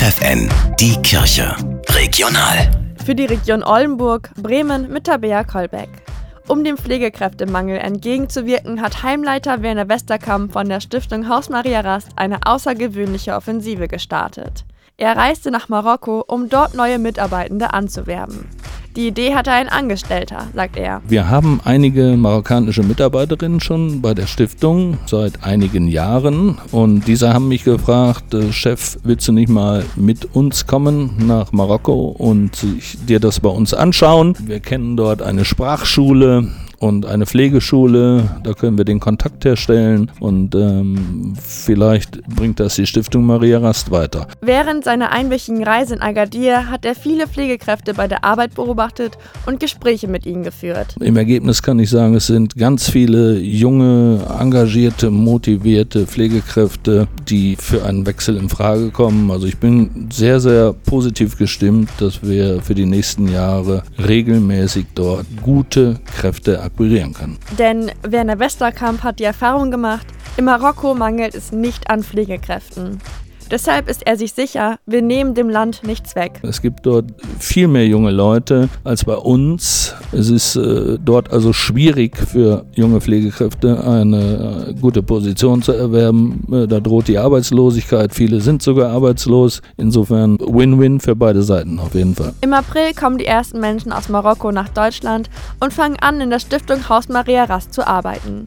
FFN, die Kirche. Regional. Für die Region Oldenburg, Bremen mit Tabea Kolbeck. Um dem Pflegekräftemangel entgegenzuwirken, hat Heimleiter Werner Westerkamp von der Stiftung Haus Maria Rast eine außergewöhnliche Offensive gestartet. Er reiste nach Marokko, um dort neue Mitarbeitende anzuwerben. Die Idee hatte ein Angestellter, sagt er. Wir haben einige marokkanische Mitarbeiterinnen schon bei der Stiftung seit einigen Jahren und diese haben mich gefragt, äh, Chef, willst du nicht mal mit uns kommen nach Marokko und dir das bei uns anschauen? Wir kennen dort eine Sprachschule, und eine Pflegeschule. Da können wir den Kontakt herstellen und ähm, vielleicht bringt das die Stiftung Maria Rast weiter. Während seiner einwöchigen Reise in Agadir hat er viele Pflegekräfte bei der Arbeit beobachtet und Gespräche mit ihnen geführt. Im Ergebnis kann ich sagen, es sind ganz viele junge, engagierte, motivierte Pflegekräfte, die für einen Wechsel in Frage kommen. Also ich bin sehr, sehr positiv gestimmt, dass wir für die nächsten Jahre regelmäßig dort gute Kräfte akquirieren kann. Denn Werner Westerkamp hat die Erfahrung gemacht, in Marokko mangelt es nicht an Pflegekräften. Deshalb ist er sich sicher, wir nehmen dem Land nichts weg. Es gibt dort viel mehr junge Leute als bei uns. Es ist äh, dort also schwierig für junge Pflegekräfte eine äh, gute Position zu erwerben. Äh, da droht die Arbeitslosigkeit. Viele sind sogar arbeitslos. Insofern Win-Win für beide Seiten auf jeden Fall. Im April kommen die ersten Menschen aus Marokko nach Deutschland und fangen an, in der Stiftung Haus Maria Rast zu arbeiten.